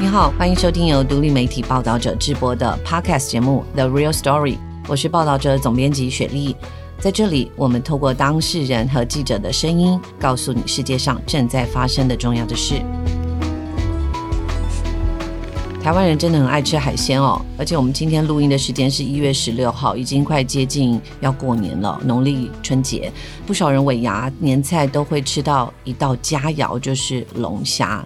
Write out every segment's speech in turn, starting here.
你好，欢迎收听由独立媒体报道者制播的 Podcast 节目《The Real Story》，我是报道者总编辑雪莉。在这里，我们透过当事人和记者的声音，告诉你世界上正在发生的重要的事。台湾人真的很爱吃海鲜哦，而且我们今天录音的时间是一月十六号，已经快接近要过年了，农历春节，不少人尾牙年菜都会吃到一道佳肴，就是龙虾。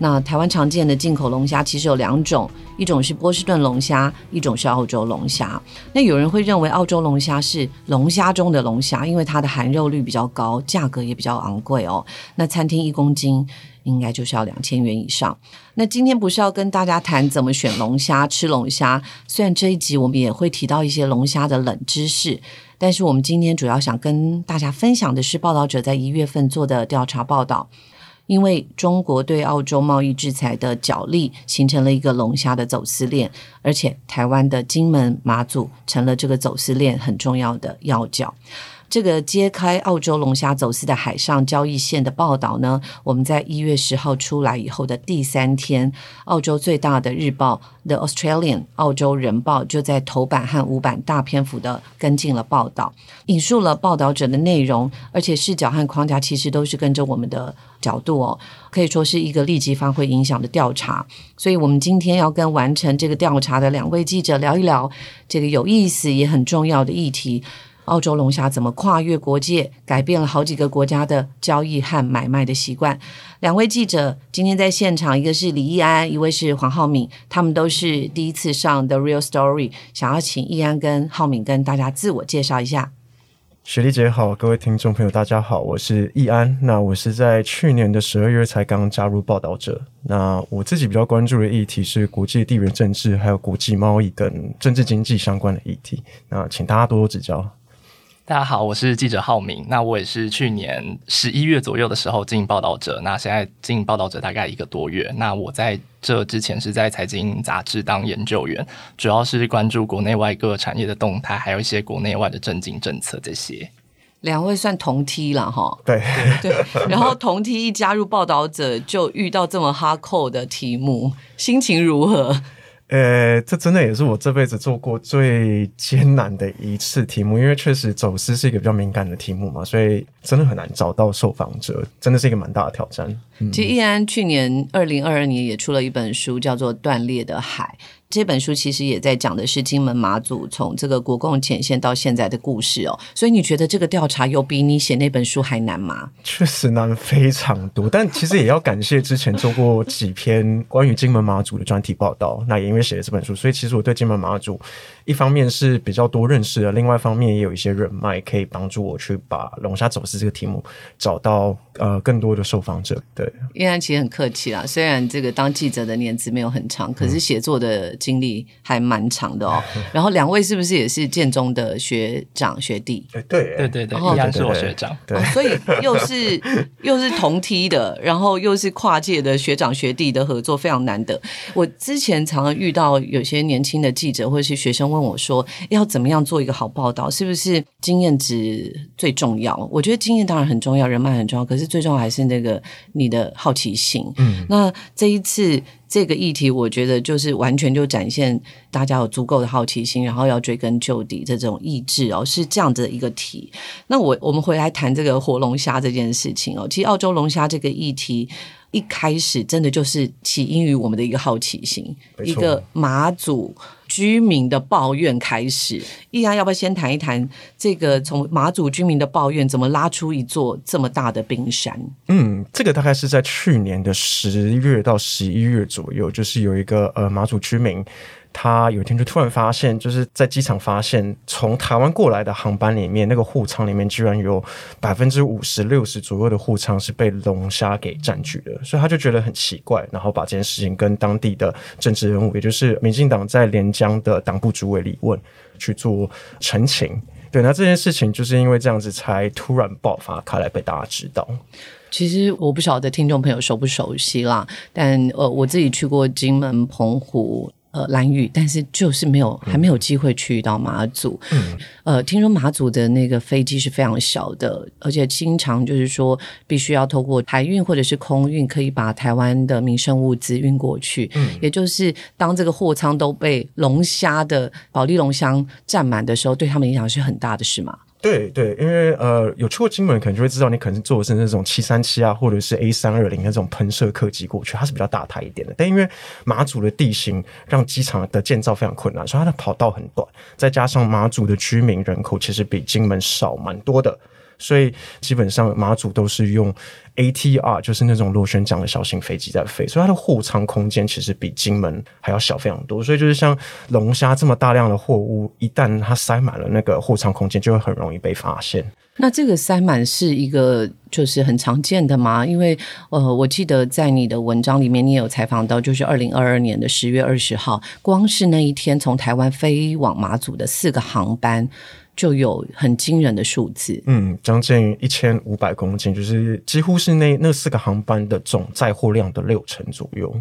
那台湾常见的进口龙虾其实有两种，一种是波士顿龙虾，一种是澳洲龙虾。那有人会认为澳洲龙虾是龙虾中的龙虾，因为它的含肉率比较高，价格也比较昂贵哦。那餐厅一公斤应该就是要两千元以上。那今天不是要跟大家谈怎么选龙虾、吃龙虾，虽然这一集我们也会提到一些龙虾的冷知识，但是我们今天主要想跟大家分享的是报道者在一月份做的调查报道。因为中国对澳洲贸易制裁的角力，形成了一个龙虾的走私链，而且台湾的金门、马祖成了这个走私链很重要的要角。这个揭开澳洲龙虾走私的海上交易线的报道呢，我们在一月十号出来以后的第三天，澳洲最大的日报《The Australian》澳洲人报就在头版和五版大篇幅的跟进了报道，引述了报道者的内容，而且视角和框架其实都是跟着我们的角度哦，可以说是一个立即发挥影响的调查。所以，我们今天要跟完成这个调查的两位记者聊一聊这个有意思也很重要的议题。澳洲龙虾怎么跨越国界，改变了好几个国家的交易和买卖的习惯？两位记者今天在现场，一个是李易安，一位是黄浩敏，他们都是第一次上 The Real Story，想要请易安跟浩敏跟大家自我介绍一下。雪莉姐好，各位听众朋友大家好，我是易安。那我是在去年的十二月才刚加入报道者。那我自己比较关注的议题是国际地缘政治，还有国际贸易跟政治经济相关的议题。那请大家多多指教。大家好，我是记者浩明。那我也是去年十一月左右的时候进报道者，那现在进报道者大概一个多月。那我在这之前是在财经杂志当研究员，主要是关注国内外各产业的动态，还有一些国内外的政经政策这些。两位算同梯了哈，对对。然后同梯一加入报道者，就遇到这么哈扣的题目，心情如何？呃，这真的也是我这辈子做过最艰难的一次题目，因为确实走私是一个比较敏感的题目嘛，所以真的很难找到受访者，真的是一个蛮大的挑战。其实易安去年二零二二年也出了一本书，叫做《断裂的海》。这本书其实也在讲的是金门马祖从这个国共前线到现在的故事哦，所以你觉得这个调查有比你写那本书还难吗？确实难非常多，但其实也要感谢之前做过几篇关于金门马祖的专题报道，那也因为写了这本书，所以其实我对金门马祖一方面是比较多认识的，另外一方面也有一些人脉可以帮助我去把龙虾走私这个题目找到呃更多的受访者。对，依然其实很客气啦，虽然这个当记者的年资没有很长，可是写作的。经历还蛮长的哦，然后两位是不是也是建中的学长学弟？对对对对，一样是我学长，对，所以又是 又是同梯的，然后又是跨界的学长学弟的合作非常难得。我之前常常遇到有些年轻的记者或者是学生问我说，要怎么样做一个好报道？是不是经验值最重要？我觉得经验当然很重要，人脉很重要，可是最重要还是那个你的好奇心。嗯，那这一次。这个议题，我觉得就是完全就展现大家有足够的好奇心，然后要追根究底的这种意志哦，是这样子的一个题。那我我们回来谈这个活龙虾这件事情哦，其实澳洲龙虾这个议题。一开始真的就是起因于我们的一个好奇心，一个马祖居民的抱怨开始。易安要不要先谈一谈这个从马祖居民的抱怨怎么拉出一座这么大的冰山？嗯，这个大概是在去年的十月到十一月左右，就是有一个呃马祖居民。他有一天就突然发现，就是在机场发现，从台湾过来的航班里面，那个货舱里面居然有百分之五十六十左右的货舱是被龙虾给占据的，所以他就觉得很奇怪，然后把这件事情跟当地的政治人物，也就是民进党在连江的党部主委李问去做澄清。对，那这件事情就是因为这样子才突然爆发开来，被大家知道。其实我不晓得听众朋友熟不熟悉啦，但呃，我自己去过金门、澎湖。呃蓝屿，但是就是没有还没有机会去到马祖。嗯，呃，听说马祖的那个飞机是非常小的，而且经常就是说必须要透过海运或者是空运，可以把台湾的民生物资运过去。嗯，也就是当这个货仓都被龙虾的保利龙箱占满的时候，对他们影响是很大的，是吗？对对，因为呃，有去过金门，可能就会知道，你可能坐的是那种七三七啊，或者是 A 三二零那种喷射客机过去，它是比较大台一点的。但因为马祖的地形让机场的建造非常困难，所以它的跑道很短，再加上马祖的居民人口其实比金门少蛮多的。所以基本上马祖都是用 ATR，就是那种螺旋桨的小型飞机在飞，所以它的货舱空间其实比金门还要小非常多。所以就是像龙虾这么大量的货物，一旦它塞满了那个货舱空间，就会很容易被发现。那这个塞满是一个就是很常见的吗？因为呃，我记得在你的文章里面，你也有采访到，就是二零二二年的十月二十号，光是那一天从台湾飞往马祖的四个航班。就有很惊人的数字，嗯，将近一千五百公斤，就是几乎是那那四个航班的总载货量的六成左右。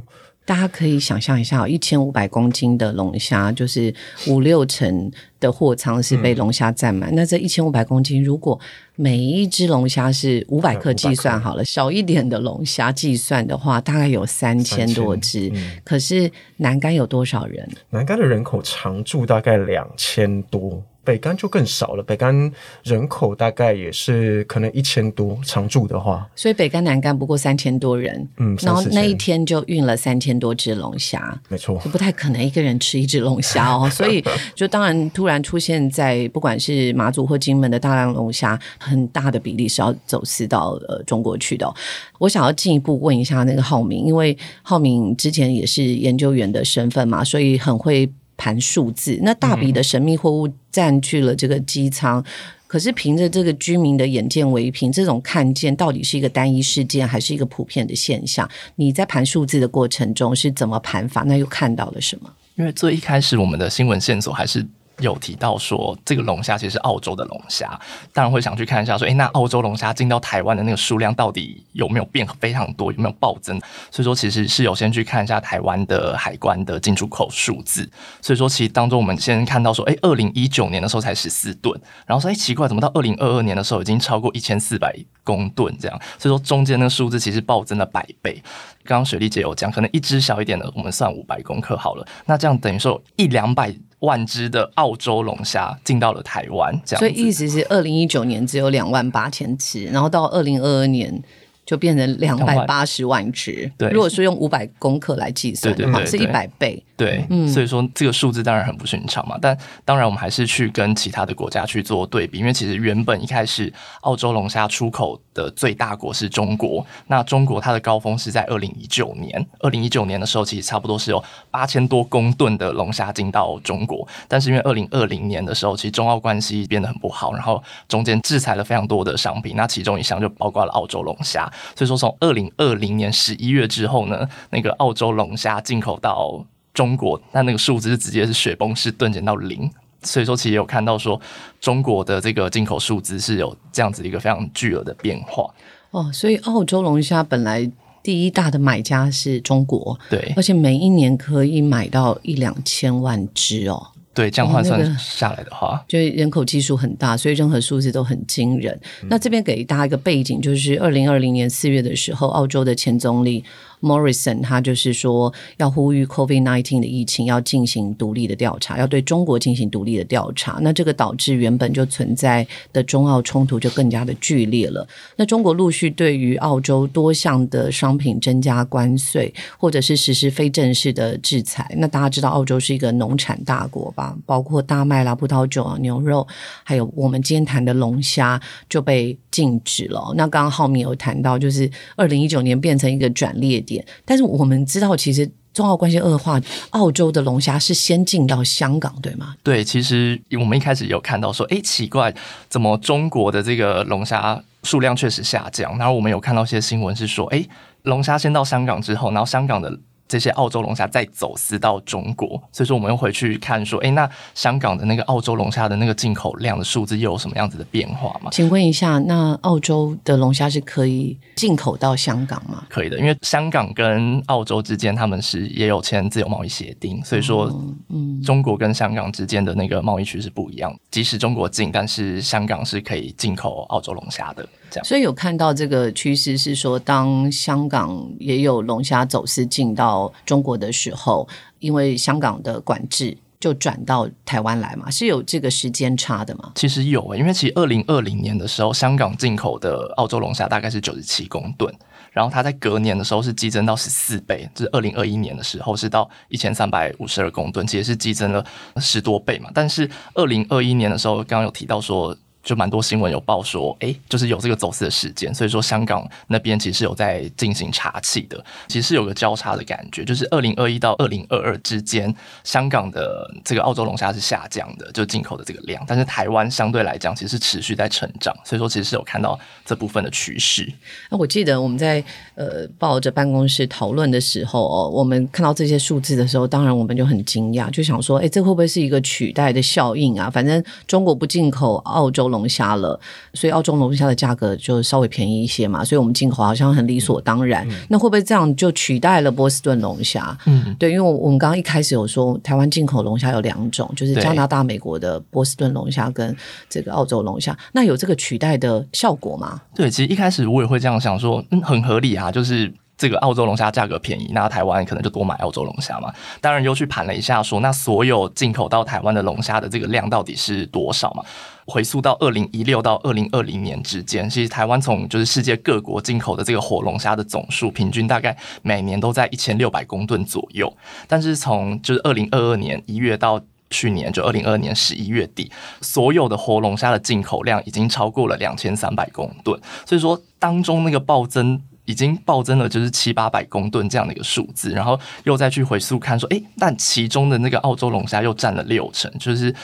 大家可以想象一下，一千五百公斤的龙虾，就是五六成的货舱是被龙虾占满。那这一千五百公斤，如果每一只龙虾是五百克计算好了，小一点的龙虾计算的话，大概有三千多只。可是南竿有多少人？南竿的人口常住大概两千多。北干就更少了，北干人口大概也是可能一千多，常住的话，所以北干南干不过三千多人，嗯，然后那一天就运了三千多只龙虾，没错，就不太可能一个人吃一只龙虾哦，所以就当然突然出现在不管是马祖或金门的大量龙虾，很大的比例是要走私到呃中国去的。我想要进一步问一下那个浩明，因为浩明之前也是研究员的身份嘛，所以很会。盘数字，那大笔的神秘货物占据了这个机舱，可是凭着这个居民的眼见为凭，这种看见到底是一个单一事件，还是一个普遍的现象？你在盘数字的过程中是怎么盘法？那又看到了什么？因为最一开始我们的新闻线索还是。有提到说，这个龙虾其实是澳洲的龙虾，当然会想去看一下，说，诶，那澳洲龙虾进到台湾的那个数量到底有没有变非常多，有没有暴增？所以说，其实是有先去看一下台湾的海关的进出口数字。所以说，其实当中我们先看到说，诶，二零一九年的时候才十四吨，然后说，诶，奇怪，怎么到二零二二年的时候已经超过一千四百公吨这样？所以说，中间那个数字其实暴增了百倍。刚刚雪莉姐有讲，可能一只小一点的，我们算五百公克好了，那这样等于说一两百。万只的澳洲龙虾进到了台湾，这样，所以意思是二零一九年只有两万八千只，然后到二零二二年。就变成两百八十万只。对，如果说用五百公克来计算的话，是一百倍。对，所以说这个数字当然很不寻常嘛。但当然，我们还是去跟其他的国家去做对比，因为其实原本一开始澳洲龙虾出口的最大国是中国。那中国它的高峰是在二零一九年，二零一九年的时候，其实差不多是有八千多公吨的龙虾进到中国。但是因为二零二零年的时候，其实中澳关系变得很不好，然后中间制裁了非常多的商品，那其中一项就包括了澳洲龙虾。所以说，从二零二零年十一月之后呢，那个澳洲龙虾进口到中国，那那个数字是直接是雪崩式顿减到零。所以说，其实有看到说，中国的这个进口数字是有这样子一个非常巨额的变化。哦，所以澳洲龙虾本来第一大的买家是中国，对，而且每一年可以买到一两千万只哦。对，这样换算下来的话，就人口基数很大，所以任何数字都很惊人。那这边给大家一个背景，就是二零二零年四月的时候，澳洲的前总理。Morrison 他就是说要呼吁 COVID-19 的疫情要进行独立的调查，要对中国进行独立的调查。那这个导致原本就存在的中澳冲突就更加的剧烈了。那中国陆续对于澳洲多项的商品增加关税，或者是实施非正式的制裁。那大家知道澳洲是一个农产大国吧？包括大麦啦、葡萄酒啊、牛肉，还有我们今天谈的龙虾就被禁止了。那刚刚浩明有谈到，就是二零一九年变成一个转捩。但是我们知道，其实中澳关系恶化，澳洲的龙虾是先进到香港，对吗？对，其实我们一开始有看到说，哎，奇怪，怎么中国的这个龙虾数量确实下降？然后我们有看到一些新闻是说，哎，龙虾先到香港之后，然后香港的这些澳洲龙虾再走私到中国，所以说我们又回去看说，哎，那香港的那个澳洲龙虾的那个进口量的数字又有什么样子的变化吗？请问一下，那澳洲的龙虾是可以进口到香港吗？可以的，因为香港跟澳洲之间他们是也有签自由贸易协定，所以说，嗯，中国跟香港之间的那个贸易区是不一样。即使中国进，但是香港是可以进口澳洲龙虾的。这样，所以有看到这个趋势是说，当香港也有龙虾走私进到中国的时候，因为香港的管制。就转到台湾来嘛，是有这个时间差的吗？其实有，因为其实二零二零年的时候，香港进口的澳洲龙虾大概是九十七公吨，然后它在隔年的时候是激增到十四倍，就是二零二一年的时候是到一千三百五十二公吨，其实是激增了十多倍嘛。但是二零二一年的时候，刚刚有提到说。就蛮多新闻有报说，哎，就是有这个走私的事件，所以说香港那边其实有在进行查气的，其实是有个交叉的感觉，就是二零二一到二零二二之间，香港的这个澳洲龙虾是下降的，就进口的这个量，但是台湾相对来讲其实是持续在成长，所以说其实是有看到这部分的趋势。那我记得我们在呃抱着办公室讨论的时候哦，我们看到这些数字的时候，当然我们就很惊讶，就想说，哎，这会不会是一个取代的效应啊？反正中国不进口澳洲龙。虾了，所以澳洲龙虾的价格就稍微便宜一些嘛，所以我们进口好像很理所当然。那会不会这样就取代了波士顿龙虾？嗯，对，因为我们刚刚一开始有说，台湾进口龙虾有两种，就是加拿大、美国的波士顿龙虾跟这个澳洲龙虾，那有这个取代的效果吗？对，其实一开始我也会这样想说，嗯，很合理啊，就是。这个澳洲龙虾价格便宜，那台湾可能就多买澳洲龙虾嘛。当然又去盘了一下，说那所有进口到台湾的龙虾的这个量到底是多少嘛？回溯到二零一六到二零二零年之间，其实台湾从就是世界各国进口的这个活龙虾的总数，平均大概每年都在一千六百公吨左右。但是从就是二零二二年一月到去年就二零二二年十一月底，所有的活龙虾的进口量已经超过了两千三百公吨。所以说当中那个暴增。已经暴增了，就是七八百公吨这样的一个数字，然后又再去回溯看说，哎，但其中的那个澳洲龙虾又占了六成，就是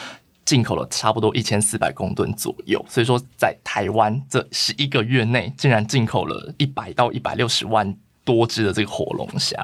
进口了差不多一千四百公吨左右。所以说，在台湾这十一个月内，竟然进口了一百到一百六十万多只的这个火龙虾。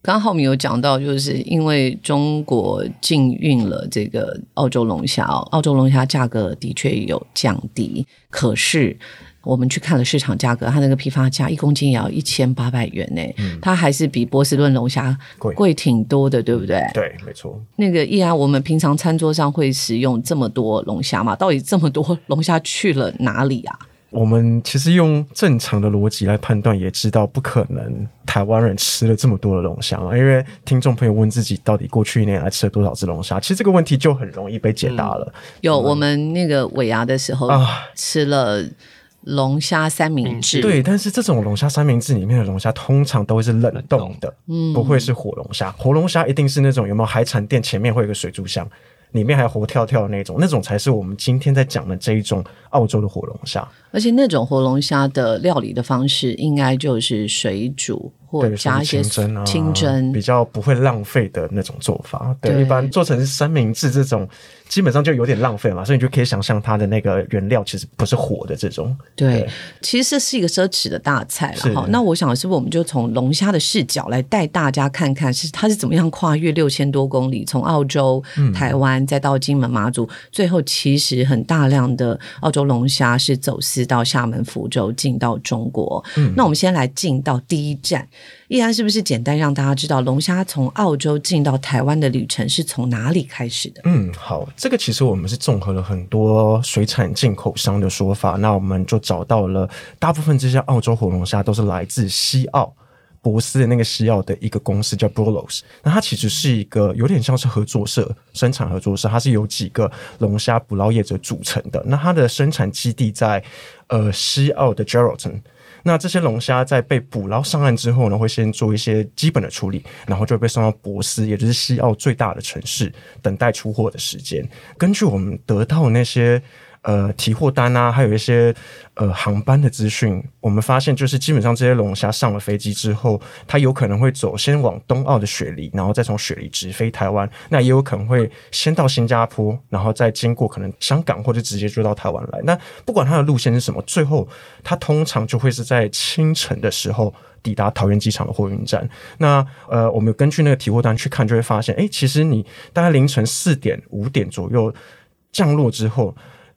刚刚浩明有讲到，就是因为中国禁运了这个澳洲龙虾，澳洲龙虾价格的确有降低，可是。我们去看了市场价格，它那个批发价一公斤也要一千八百元呢，它还是比波士顿龙虾贵贵挺多的，对不对？对，没错。那个易安，我们平常餐桌上会使用这么多龙虾吗？到底这么多龙虾去了哪里啊？我们其实用正常的逻辑来判断，也知道不可能台湾人吃了这么多的龙虾嘛。因为听众朋友问自己，到底过去一年来吃了多少只龙虾？其实这个问题就很容易被解答了。有我们那个尾牙的时候吃了。龙虾三明治，对，但是这种龙虾三明治里面的龙虾通常都会是冷冻的，嗯，不会是活龙虾。活龙虾一定是那种有没有海产店前面会有个水族箱，里面还有活跳跳的那种，那种才是我们今天在讲的这一种澳洲的活龙虾。而且那种活龙虾的料理的方式，应该就是水煮。或加一些清蒸，比较不会浪费的那种做法。对，一般做成三明治这种，基本上就有点浪费嘛，所以你就可以想象它的那个原料其实不是火的这种。对，其实这是一个奢侈的大菜了哈。那我想是不是我们就从龙虾的视角来带大家看看，是它是怎么样跨越六千多公里，从澳洲、台湾再到金门、马祖，最后其实很大量的澳洲龙虾是走私到厦门、福州进到中国。嗯，那我们先来进到第一站。依然是不是简单让大家知道龙虾从澳洲进到台湾的旅程是从哪里开始的？嗯，好，这个其实我们是综合了很多水产进口商的说法，那我们就找到了大部分这些澳洲活龙虾都是来自西澳博斯的那个西澳的一个公司叫 b r o l o s 那它其实是一个有点像是合作社生产合作社，它是由几个龙虾捕捞业者组成的。那它的生产基地在呃西澳的 Geraldton。那这些龙虾在被捕捞上岸之后呢，会先做一些基本的处理，然后就被送到博斯，也就是西澳最大的城市，等待出货的时间。根据我们得到那些呃提货单啊，还有一些呃航班的资讯，我们发现就是基本上这些龙虾上了飞机之后，它有可能会走先往东澳的雪梨，然后再从雪梨直飞台湾，那也有可能会先到新加坡，然后再经过可能香港或者直接就到台湾来。那不管它的路线是什么，最后它通常就会是在清晨的时候。抵达桃园机场的货运站，那呃，我们根据那个提货单去看，就会发现，哎，其实你大概凌晨四点、五点左右降落之后，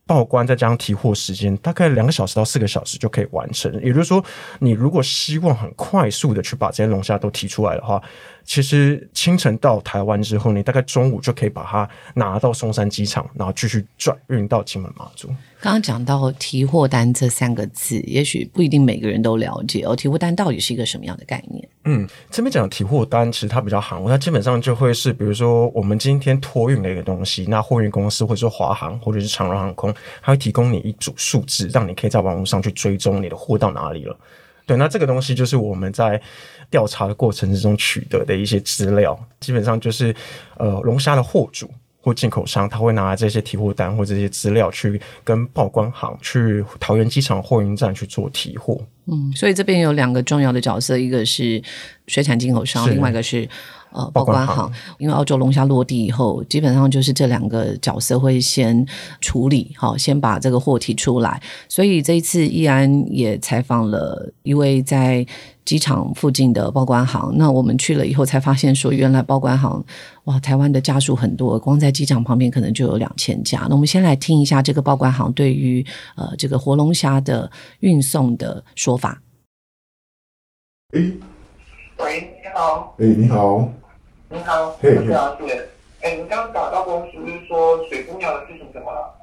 报关再加上提货时间，大概两个小时到四个小时就可以完成。也就是说，你如果希望很快速的去把这些龙虾都提出来的话，其实清晨到台湾之后，你大概中午就可以把它拿到松山机场，然后继续转运到金门马祖。刚刚讲到提货单这三个字，也许不一定每个人都了解哦。提货单到底是一个什么样的概念？嗯，这边讲提货单，其实它比较含糊，它基本上就会是，比如说我们今天托运的一个东西，那货运公司或者说华航或者是长荣航空，它会提供你一组数字，让你可以在网络上去追踪你的货到哪里了。对，那这个东西就是我们在。调查的过程之中取得的一些资料，基本上就是呃龙虾的货主或进口商，他会拿这些提货单或这些资料去跟报关行去桃园机场货运站去做提货。嗯，所以这边有两个重要的角色，一个是水产进口商，另外一个是。呃，报关行，因为澳洲龙虾落地以后，基本上就是这两个角色会先处理，好，先把这个货提出来。所以这一次，易安也采访了一位在机场附近的报关行。那我们去了以后，才发现说，原来报关行，哇，台湾的家属很多，光在机场旁边可能就有两千家。那我们先来听一下这个报关行对于呃这个活龙虾的运送的说法。诶，喂，你好。诶，你好。你好，谢谢了解。哎，你刚打到公司说水姑娘的事情怎么了？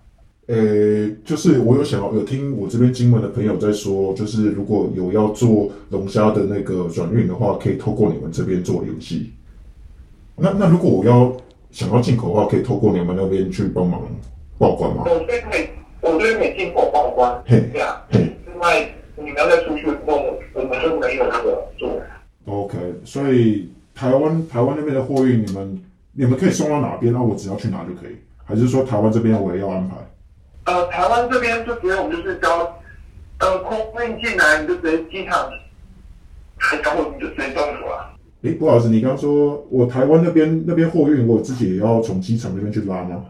呃，就是我有想要有听我这边金门的朋友在说，就是如果有要做龙虾的那个转运的话，可以透过你们这边做联系。那那如果我要想要进口的话，可以透过你们那边去帮忙报关吗？我这边可以，我这边可以进口报关。嘿，对啊。嘿，另外你们要再出去的话，我们就没有那个做。OK，所以。台湾台湾那边的货运，你们你们可以送到哪边？那我只要去拿就可以，还是说台湾这边我也要安排？呃，台湾这边就直接我们就是交，呃，空运进来你就直接机场，开交货你就直接交付了。诶，不好意思，你刚说我台湾那边那边货运，我自己也要从机场那边去拉吗？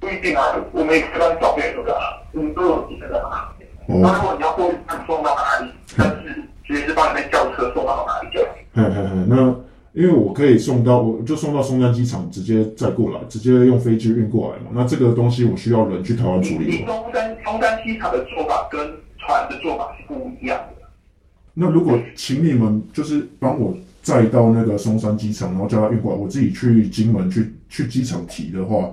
不一定啊，我们也可以帮你找别人的，嗯，都有几个人啊。那如果你要货运送到哪里，但是直接是帮你们叫车送到哪里就。嘿嘿嘿，那因为我可以送到，我就送到松山机场，直接再过来，直接用飞机运过来嘛。那这个东西我需要人去台湾处理。你松山松山机场的做法跟船的做法是不一样的。那如果请你们就是帮我载到那个松山机场，然后叫他运过来，我自己去金门去去机场提的话，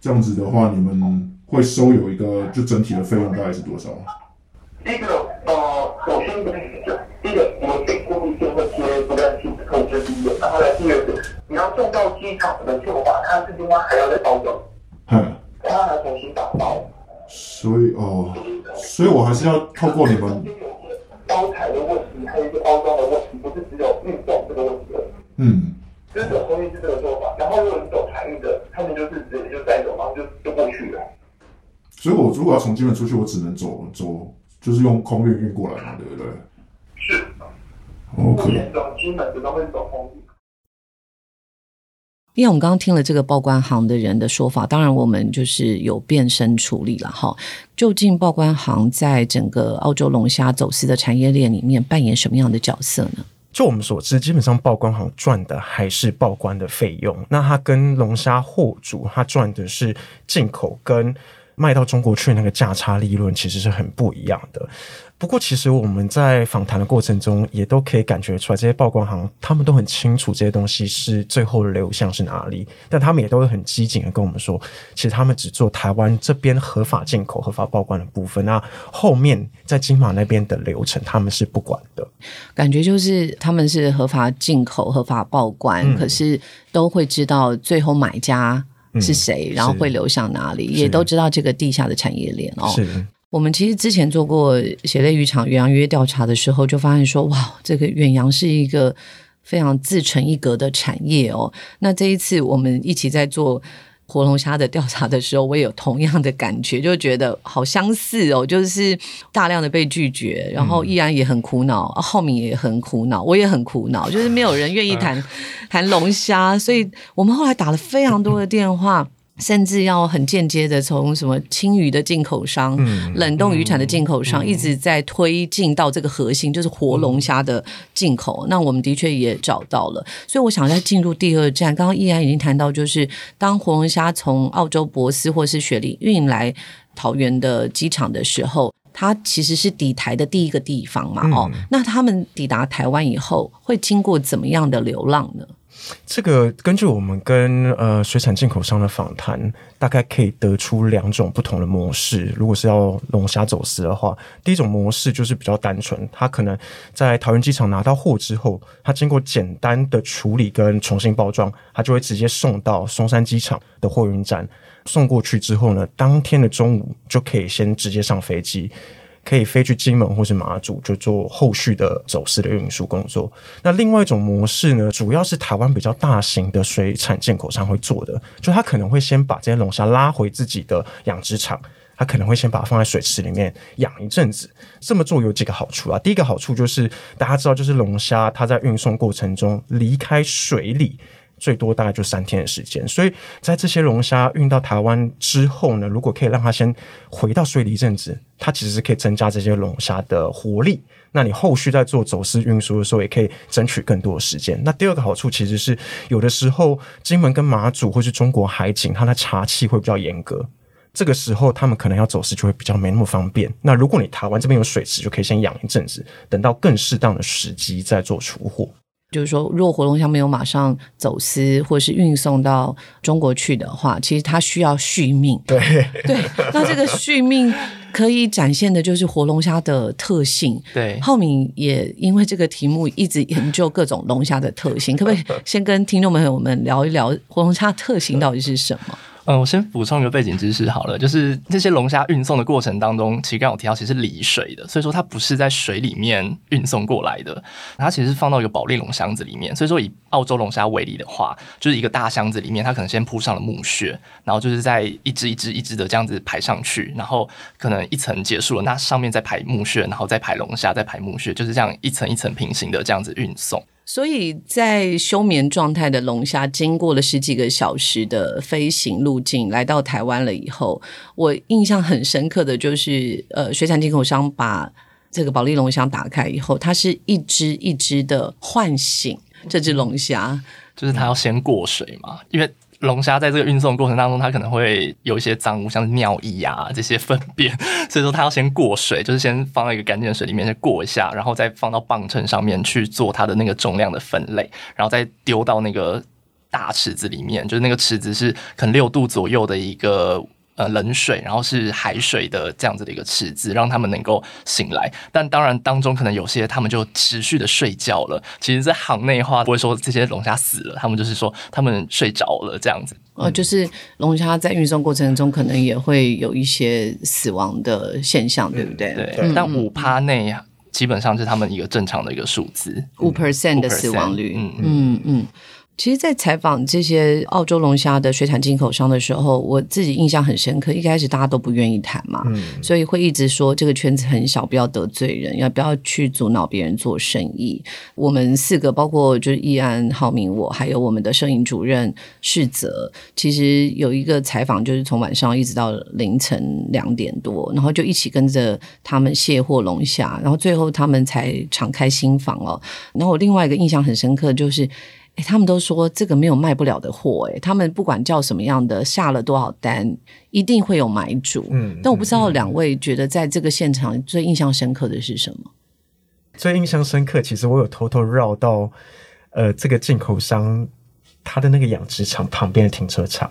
这样子的话，你们会收有一个就整体的费用大概是多少？这个呃，首先跟你讲，第一个我你要送到机场的做法，它是另外还要再包装，嗯，它还重新打包。所以哦，所以我还是要透过你们。包材的问题，还有一些包装的问题，不是只有运送这个问题。嗯，就是有空运是这个做法，然后如果你走海运的，他们就是直接就带走，然后就就过去了。所以我如果要从金门出去，我只能走走。就是用空运运过来嘛，对不对？是。OK。走金门只能会走空运。因为我们刚刚听了这个报关行的人的说法，当然我们就是有变身处理了哈。究竟报关行在整个澳洲龙虾走私的产业链里面扮演什么样的角色呢？就我们所知，基本上报关行赚的还是报关的费用，那它跟龙虾货主他赚的是进口跟。卖到中国去那个价差利润其实是很不一样的。不过，其实我们在访谈的过程中也都可以感觉出来，这些报关行他们都很清楚这些东西是最后的流向是哪里，但他们也都会很机警的跟我们说，其实他们只做台湾这边合法进口、合法报关的部分，那后面在金马那边的流程他们是不管的。感觉就是他们是合法进口、合法报关，可是都会知道最后买家。是谁？然后会流向哪里？也都知道这个地下的产业链哦。是我们其实之前做过血泪渔场远洋渔业调查的时候，就发现说，哇，这个远洋是一个非常自成一格的产业哦。那这一次我们一起在做活龙虾的调查的时候，我也有同样的感觉，就觉得好相似哦，就是大量的被拒绝，然后依然也很苦恼，浩敏也很苦恼，我也很苦恼，就是没有人愿意谈 谈龙虾，所以我们后来打了非常多的电话。甚至要很间接的从什么青鱼的进口商、冷冻渔产的进口商，一直在推进到这个核心，就是活龙虾的进口。那我们的确也找到了，所以我想再进入第二站。刚刚依然已经谈到，就是当活龙虾从澳洲博斯或是雪梨运来桃园的机场的时候，它其实是抵台的第一个地方嘛。哦，那他们抵达台湾以后，会经过怎么样的流浪呢？这个根据我们跟呃水产进口商的访谈，大概可以得出两种不同的模式。如果是要龙虾走私的话，第一种模式就是比较单纯，它可能在桃园机场拿到货之后，它经过简单的处理跟重新包装，它就会直接送到松山机场的货运站。送过去之后呢，当天的中午就可以先直接上飞机。可以飞去金门或是马祖，就做后续的走私的运输工作。那另外一种模式呢，主要是台湾比较大型的水产进口商会做的，就他可能会先把这些龙虾拉回自己的养殖场，他可能会先把它放在水池里面养一阵子。这么做有几个好处啊？第一个好处就是大家知道，就是龙虾它在运送过程中离开水里。最多大概就三天的时间，所以在这些龙虾运到台湾之后呢，如果可以让它先回到水里一阵子，它其实是可以增加这些龙虾的活力。那你后续在做走私运输的时候，也可以争取更多的时间。那第二个好处其实是，有的时候金门跟马祖或是中国海警，它的查气会比较严格，这个时候他们可能要走私就会比较没那么方便。那如果你台湾这边有水池，就可以先养一阵子，等到更适当的时机再做出货。就是说，如果活龙虾没有马上走私或是运送到中国去的话，其实它需要续命。对 对，那这个续命可以展现的就是活龙虾的特性。对，浩敏也因为这个题目一直研究各种龙虾的特性，可不可以先跟听众朋友们聊一聊活龙虾特性到底是什么？嗯，我先补充一个背景知识好了，就是这些龙虾运送的过程当中，其实刚有提到，其实是离水的，所以说它不是在水里面运送过来的，它其实是放到一个保利龙箱子里面。所以说以澳洲龙虾为例的话，就是一个大箱子里面，它可能先铺上了木屑，然后就是在一只一只一只的这样子排上去，然后可能一层结束了，那上面再排木屑，然后再排龙虾，再排木屑，就是这样一层一层平行的这样子运送。所以在休眠状态的龙虾，经过了十几个小时的飞行路径，来到台湾了以后，我印象很深刻的就是，呃，水产进口商把这个保利龙虾打开以后，它是一只一只的唤醒这只龙虾，就是它要先过水嘛，因为。龙虾在这个运送过程当中，它可能会有一些脏污，像尿液啊这些粪便，所以说它要先过水，就是先放到一个干净的水里面先过一下，然后再放到磅秤上面去做它的那个重量的分类，然后再丢到那个大池子里面，就是那个池子是可能六度左右的一个。呃，冷水，然后是海水的这样子的一个池子，让他们能够醒来。但当然，当中可能有些他们就持续的睡觉了。其实，在行内话不会说这些龙虾死了，他们就是说他们睡着了这样子。呃，就是龙虾在运送过程中可能也会有一些死亡的现象，对不对？对。但五趴内基本上是他们一个正常的一个数字，五 percent 的死亡率。嗯嗯嗯。其实，在采访这些澳洲龙虾的水产进口商的时候，我自己印象很深刻。一开始大家都不愿意谈嘛，所以会一直说这个圈子很小，不要得罪人，要不要去阻挠别人做生意。我们四个，包括就是易安、浩明，我还有我们的摄影主任世泽，其实有一个采访，就是从晚上一直到凌晨两点多，然后就一起跟着他们卸货龙虾，然后最后他们才敞开心房哦。然后我另外一个印象很深刻就是。哎，他们都说这个没有卖不了的货，哎，他们不管叫什么样的，下了多少单，一定会有买主。嗯，但我不知道两位觉得在这个现场最印象深刻的是什么？最印象深刻，其实我有偷偷绕到呃这个进口商他的那个养殖场旁边的停车场，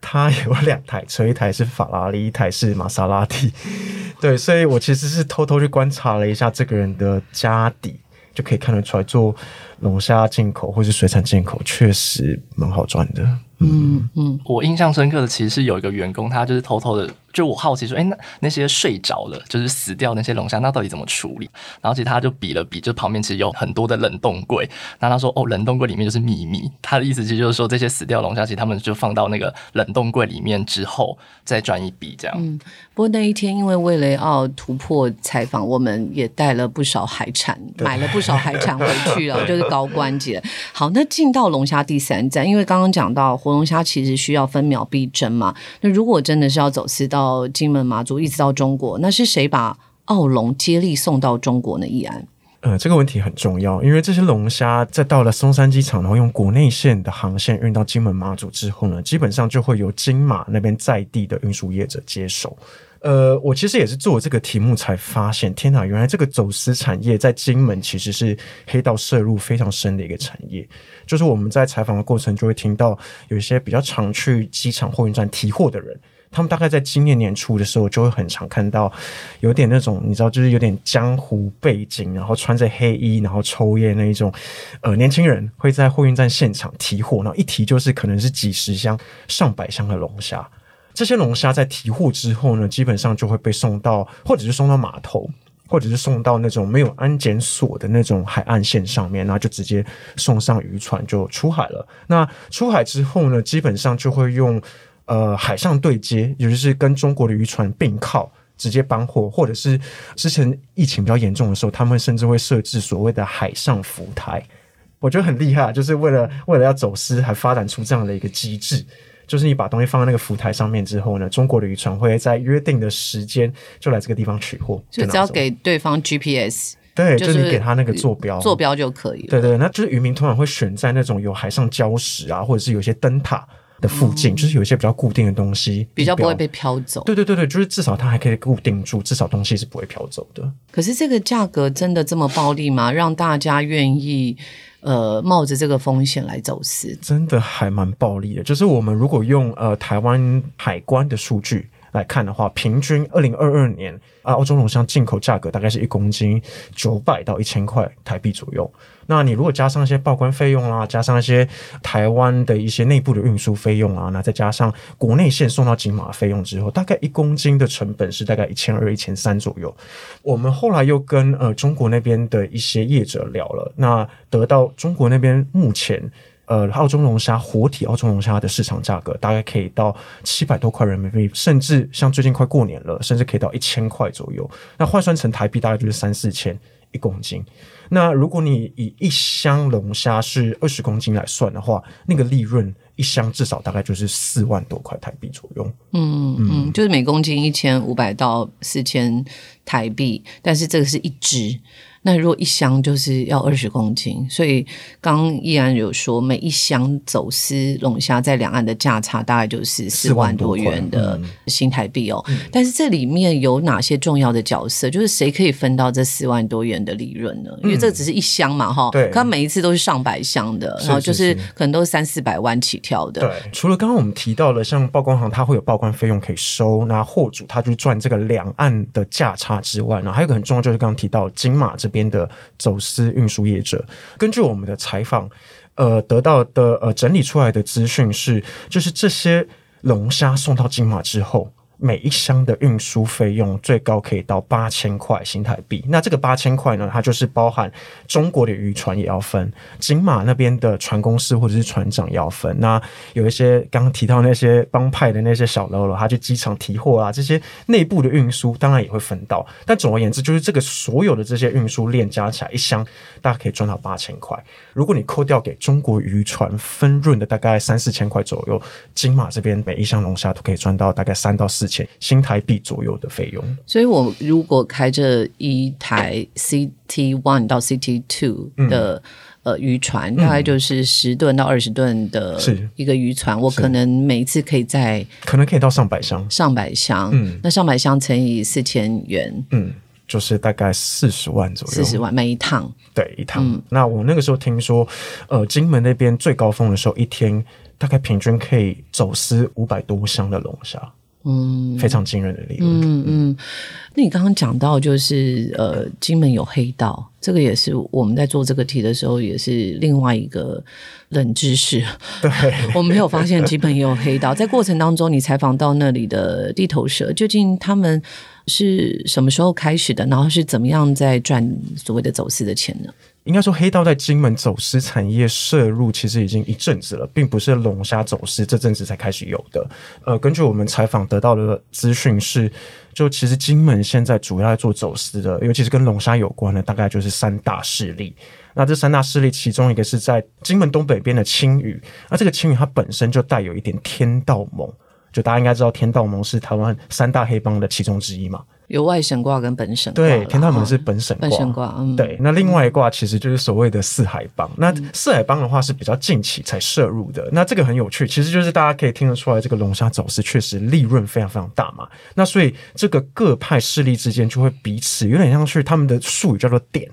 他有两台车，一台是法拉利，一台是玛莎拉蒂。对，所以我其实是偷偷去观察了一下这个人的家底。就可以看得出来，做龙虾进口或是水产进口，确实蛮好赚的。嗯嗯，我印象深刻的其实是有一个员工，他就是偷偷的就我好奇说，哎、那那些睡着了，就是死掉那些龙虾，那到底怎么处理？然后其实他就比了比，就旁边其实有很多的冷冻柜，那他说，哦，冷冻柜里面就是秘密。他的意思其实就是说，这些死掉龙虾，其实他们就放到那个冷冻柜里面之后再赚一笔这样。嗯不过那一天，因为为雷奥突破采访，我们也带了不少海产，买了不少海产回去了，就是高关节。好，那进到龙虾第三站，因为刚刚讲到活龙虾其实需要分秒必争嘛。那如果真的是要走私到到金门、马祖，一直到中国，那是谁把澳龙接力送到中国呢？易安，呃，这个问题很重要，因为这些龙虾在到了松山机场，然后用国内线的航线运到金门、马祖之后呢，基本上就会由金马那边在地的运输业者接手。呃，我其实也是做这个题目才发现，天哪，原来这个走私产业在金门其实是黑道涉入非常深的一个产业。就是我们在采访的过程就会听到，有一些比较常去机场货运站提货的人，他们大概在今年年初的时候，就会很常看到有点那种你知道，就是有点江湖背景，然后穿着黑衣，然后抽烟那一种，呃，年轻人会在货运站现场提货，然后一提就是可能是几十箱、上百箱的龙虾。这些龙虾在提货之后呢，基本上就会被送到，或者是送到码头，或者是送到那种没有安检锁的那种海岸线上面，然后就直接送上渔船就出海了。那出海之后呢，基本上就会用呃海上对接，也就是跟中国的渔船并靠。直接搬货，或者是之前疫情比较严重的时候，他们甚至会设置所谓的海上浮台，我觉得很厉害，就是为了为了要走私，还发展出这样的一个机制。就是你把东西放在那个浮台上面之后呢，中国的渔船会在约定的时间就来这个地方取货，就只要给对方 GPS 对，就就是你给他那个坐标，坐标就可以了。对对，那就是渔民通常会选在那种有海上礁石啊，或者是有些灯塔的附近，就是有一些比较固定的东西，比较不会被飘走。对对对对，就是至少它还可以固定住，至少东西是不会飘走的。可是这个价格真的这么暴利吗？让大家愿意呃冒着这个风险来走私？真的还蛮暴力的。就是我们如果用呃台湾海关的数据来看的话，平均二零二二年啊，澳洲龙虾进口价格大概是一公斤九百到一千块台币左右。那你如果加上一些报关费用啦，加上一些台湾的一些内部的运输费用啊，那再加上国内线送到金马费用之后，大概一公斤的成本是大概一千二、一千三左右。我们后来又跟呃中国那边的一些业者聊了，那得到中国那边目前呃澳洲龙虾活体澳洲龙虾的市场价格大概可以到七百多块人民币，甚至像最近快过年了，甚至可以到一千块左右。那换算成台币大概就是三四千一公斤。那如果你以一箱龙虾是二十公斤来算的话，那个利润一箱至少大概就是四万多块台币左右。嗯嗯，就是每公斤一千五百到四千台币，但是这个是一只。那如果一箱就是要二十公斤，所以刚刚依然有说，每一箱走私龙虾在两岸的价差大概就是四万多元的新台币哦。但是这里面有哪些重要的角色？就是谁可以分到这四万多元的利润呢？因为这只是一箱嘛，哈、对可它每一次都是上百箱的，然后就是可能都是三四百万起跳的。对，除了刚刚我们提到了，像报关行它会有报关费用可以收，那货主他就赚这个两岸的价差之外，然后还有一个很重要就是刚刚提到金马这边的走私运输业者，根据我们的采访，呃，得到的呃整理出来的资讯是，就是这些龙虾送到金马之后。每一箱的运输费用最高可以到八千块新台币。那这个八千块呢，它就是包含中国的渔船也要分，金马那边的船公司或者是船长要分。那有一些刚刚提到那些帮派的那些小喽啰，他去机场提货啊，这些内部的运输当然也会分到。但总而言之，就是这个所有的这些运输链加起来，一箱大家可以赚到八千块。如果你扣掉给中国渔船分润的大概三四千块左右，金马这边每一箱龙虾都可以赚到大概三到四千新台币左右的费用。所以我如果开着一台 CT One 到 CT Two 的、呃渔船，大概就是十吨到二十吨的是一个渔船，我可能每一次可以在可能可以到上百箱，上百箱，嗯那上百箱乘以四千元，嗯，就是大概四十万左右。四十万每一趟。对，一趟。那我那个时候听说，呃，金门那边最高峰的时候，一天大概平均可以走私五百多箱的龙虾。嗯非常惊人的利润。嗯嗯，那你刚刚讲到就是呃，金门有黑道，这个也是我们在做这个题的时候，也是另外一个冷知识。对，我们没有发现金门也有黑道，在过程当中，你采访到那里的地头蛇，究竟他们是什么时候开始的？然后是怎么样在赚所谓的走私的钱呢？应该说黑道在金门走私产业涉入其实已经一阵子了，并不是龙虾走私这阵子才开始有的。呃，根据我们采访得到的资讯是，就其实金门现在主要在做走私的，尤其是跟龙虾有关的，大概就是三大势力。那这三大势力，其中一个是在金门东北边的青屿，那这个青屿它本身就带有一点天道盟，就大家应该知道天道盟是台湾三大黑帮的其中之一嘛。有外省卦跟本省卦，对，天道门是哦本省卦本省卦，嗯，对，那另外一卦其实就是所谓的四海帮。那四海帮的话是比较近期才涉入的，那这个很有趣，其实就是大家可以听得出来，这个龙虾走私确实利润非常非常大嘛。那所以这个各派势力之间就会彼此有点像是他们的术语叫做点。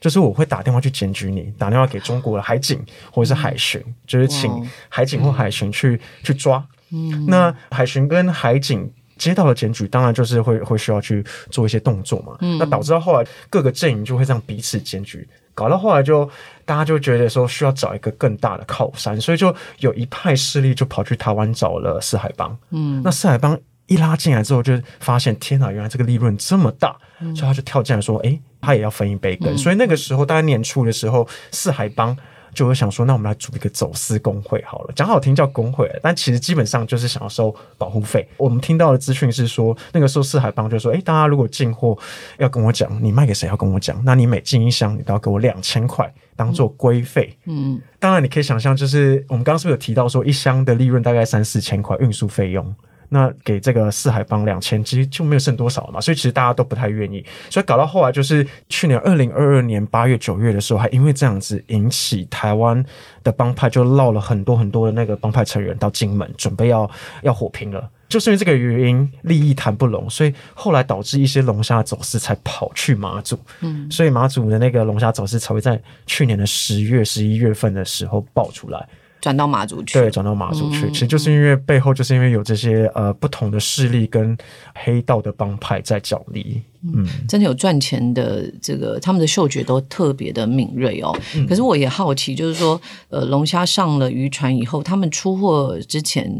就是我会打电话去检举你，打电话给中国的海警或者是海巡，就是请海警或海巡去去抓。嗯，那海巡跟海警接到了检举，当然就是会会需要去做一些动作嘛。嗯，那导致到后来各个阵营就会这样彼此检举，搞到后来就大家就觉得说需要找一个更大的靠山，所以就有一派势力就跑去台湾找了四海帮。嗯，那四海帮一拉进来之后，就发现天哪，原来这个利润这么大，所以他就跳进来说，诶，他也要分一杯羹。所以那个时候大概年初的时候，四海帮。就会想说，那我们来组一个走私工会好了，讲好听叫工会，但其实基本上就是想要收保护费。我们听到的资讯是说，那个时候四海帮就说，诶，大家如果进货要跟我讲，你卖给谁要跟我讲，那你每进一箱你都要给我两千块当做规费。嗯，当然你可以想象，就是我们刚刚是不是有提到说，一箱的利润大概三四千块运输费用。那给这个四海帮两千，其实就没有剩多少了嘛，所以其实大家都不太愿意，所以搞到后来就是去年二零二二年八月九月的时候，还因为这样子引起台湾的帮派就闹了很多很多的那个帮派成员到金门，准备要要火拼了。就是因为这个原因，利益谈不拢，所以后来导致一些龙虾走私才跑去马祖，嗯，所以马祖的那个龙虾走私才会在去年的十月、十一月份的时候爆出来。转到马祖去，对，转到马祖去，其实就是因为背后就是因为有这些呃不同的势力跟黑道的帮派在角力，嗯，真的有赚钱的这个，他们的嗅觉都特别的敏锐哦。可是我也好奇，就是说，呃，龙虾上了渔船以后，他们出货之前，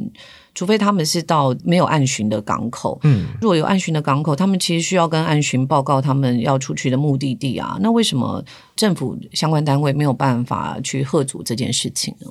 除非他们是到没有岸巡的港口，嗯，如果有岸巡的港口，他们其实需要跟岸巡报告他们要出去的目的地啊。那为什么政府相关单位没有办法去贺阻这件事情呢？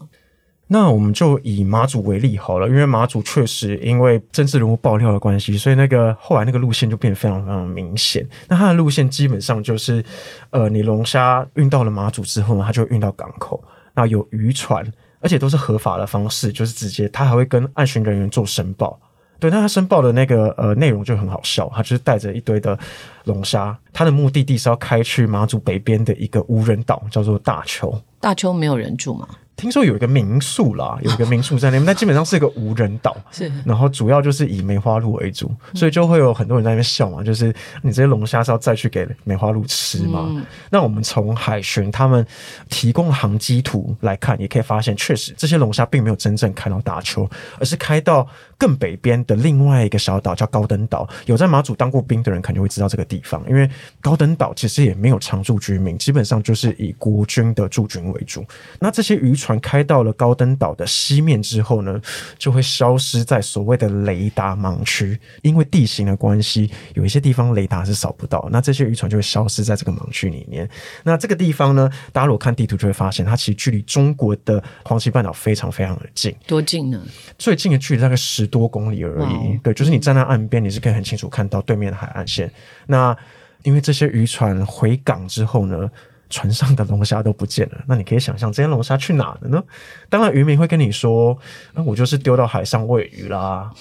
那我们就以马祖为例好了，因为马祖确实因为政治人物爆料的关系，所以那个后来那个路线就变得非常非常明显。那它的路线基本上就是，呃，你龙虾运到了马祖之后呢，它就运到港口，那有渔船，而且都是合法的方式，就是直接它还会跟岸巡人员做申报。对，那他申报的那个呃内容就很好笑，他就是带着一堆的龙虾，他的目的地是要开去马祖北边的一个无人岛，叫做大丘。大邱没有人住吗？听说有一个民宿啦，有一个民宿在那边，但基本上是一个无人岛，是。然后主要就是以梅花鹿为主，所以就会有很多人在那边笑嘛，就是你这些龙虾是要再去给梅花鹿吃吗？那我们从海巡他们提供航机图来看，也可以发现，确实这些龙虾并没有真正开到大丘，而是开到更北边的另外一个小岛叫高登岛。有在马祖当过兵的人肯定会知道这个地方，因为高登岛其实也没有常住居民，基本上就是以国军的驻军为主。那这些渔船开到了高登岛的西面之后呢，就会消失在所谓的雷达盲区，因为地形的关系，有一些地方雷达是扫不到，那这些渔船就会消失在这个盲区里面。那这个地方呢，大家如果看地图就会发现，它其实距离中国的黄岐半岛非常非常的近，多近呢？最近的距离大概十多公里而哇已。对，就是你站在岸边，你是可以很清楚看到对面的海岸线。那因为这些渔船回港之后呢，船上的龙虾都不见了。那你可以想象这些龙虾去哪了呢？当然，渔民会跟你说：“那、我就是丢到海上喂鱼啦，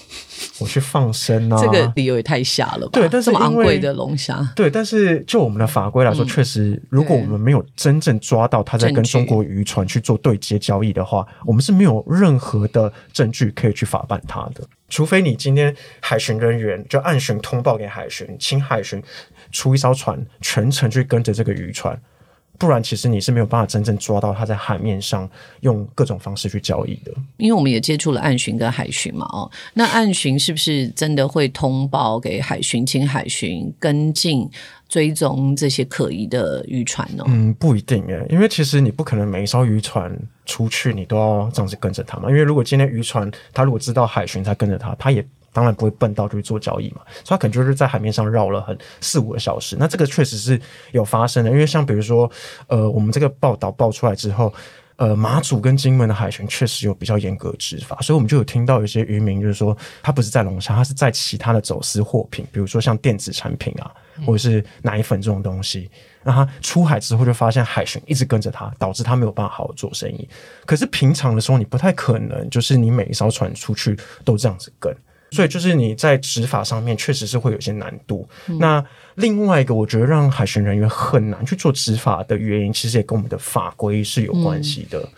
我去放生啊。”这个理由也太瞎了吧？对但是这么昂贵的龙虾，对，但是就我们的法规来说，确实，如果我们没有真正抓到他在跟中国渔船去做对接交易的话，我们是没有任何的证据可以去法办他的。除非你今天海巡人员就暗巡通报给海巡，请海巡出一艘船全程去跟着这个渔船。不然其实你是没有办法真正抓到它在海面上用各种方式去交易的。因为我们也接触了岸巡跟海巡嘛，哦，那岸巡是不是真的会通报给海巡，请海巡跟进追踪这些可疑的渔船呢？嗯，不一定诶，因为其实你不可能每一艘渔船出去你都要这样子跟着它嘛。因为如果今天渔船它如果知道海巡在跟着它，它也当然不会笨到就去做交易嘛，所以他可能就是在海面上绕了很四五个小时。那这个确实是有发生的，因为像比如说，呃，我们这个报道爆出来之后。呃，马祖跟金门的海巡确实有比较严格执法，所以我们就有听到有些渔民就是说，他不是在龙虾，他是在其他的走私货品，比如说像电子产品啊，或者是奶粉这种东西。那他出海之后就发现海巡一直跟着他，导致他没有办法好好做生意。可是平常的时候，你不太可能就是你每一艘船出去都这样子跟。所以就是你在执法上面确实是会有些难度。那另外一个，我觉得让海巡人员很难去做执法的原因，其实也跟我们的法规是有关系的。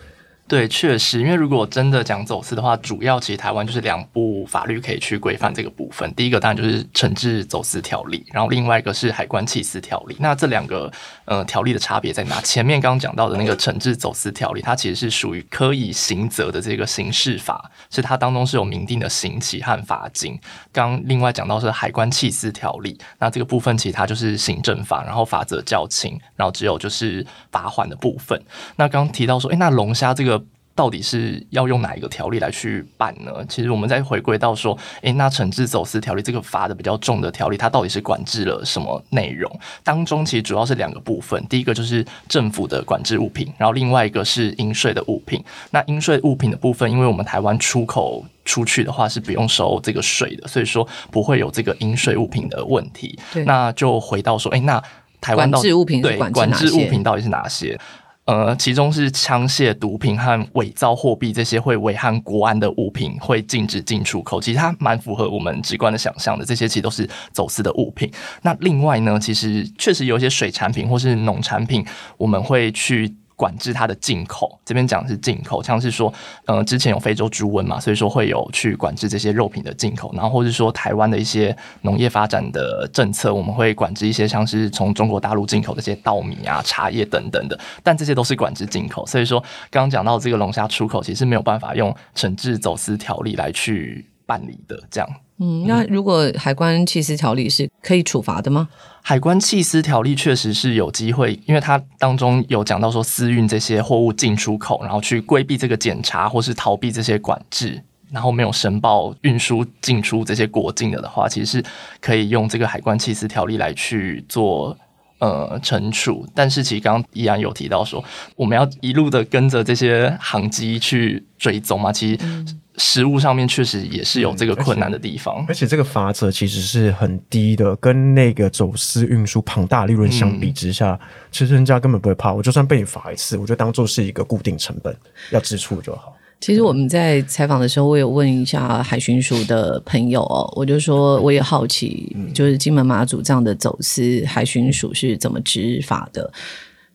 对，确实，因为如果真的讲走私的话，主要其实台湾就是两部法律可以去规范这个部分。第一个当然就是《惩治走私条例》，然后另外一个是《海关弃私条例》。那这两个呃条例的差别在哪？前面刚刚讲到的那个《惩治走私条例》，它其实是属于可以刑责的这个刑事法，是它当中是有明定的刑期和罚金。刚另外讲到是《海关弃私条例》，那这个部分其实它就是行政法，然后法则较轻，然后只有就是罚款的部分。那刚刚提到说，哎，那龙虾这个。到底是要用哪一个条例来去办呢？其实我们再回归到说，诶，那惩治走私条例这个罚的比较重的条例，它到底是管制了什么内容？当中其实主要是两个部分，第一个就是政府的管制物品，然后另外一个是应税的物品。那应税物品的部分，因为我们台湾出口出去的话是不用收这个税的，所以说不会有这个应税物品的问题。那就回到说，诶，那台湾管制物品对管制物品到底是哪些？呃，其中是枪械、毒品和伪造货币这些会危害国安的物品，会禁止进出口。其实它蛮符合我们直观的想象的，这些其实都是走私的物品。那另外呢，其实确实有一些水产品或是农产品，我们会去。管制它的进口，这边讲的是进口，像是说，呃，之前有非洲猪瘟嘛，所以说会有去管制这些肉品的进口，然后或者说台湾的一些农业发展的政策，我们会管制一些像是从中国大陆进口的这些稻米啊、茶叶等等的，但这些都是管制进口，所以说刚刚讲到这个龙虾出口，其实没有办法用惩治走私条例来去办理的，这样。嗯，那如果海关弃私条例是可以处罚的吗？海关弃私条例确实是有机会，因为它当中有讲到说私运这些货物进出口，然后去规避这个检查或是逃避这些管制，然后没有申报运输进出这些国境的的话，其实是可以用这个海关弃私条例来去做呃惩处。但是其实刚刚依然有提到说，我们要一路的跟着这些航机去追踪嘛，其实。实物上面确实也是有这个困难的地方，而且这个罚则其实是很低的，跟那个走私运输庞大利润相比之下，其实人家根本不会怕。我就算被你罚一次，我就当做是一个固定成本要支出就好。其实我们在采访的时候，我有问一下海巡署的朋友哦，我就说我也好奇，就是金门马祖这样的走私，海巡署是怎么执法的？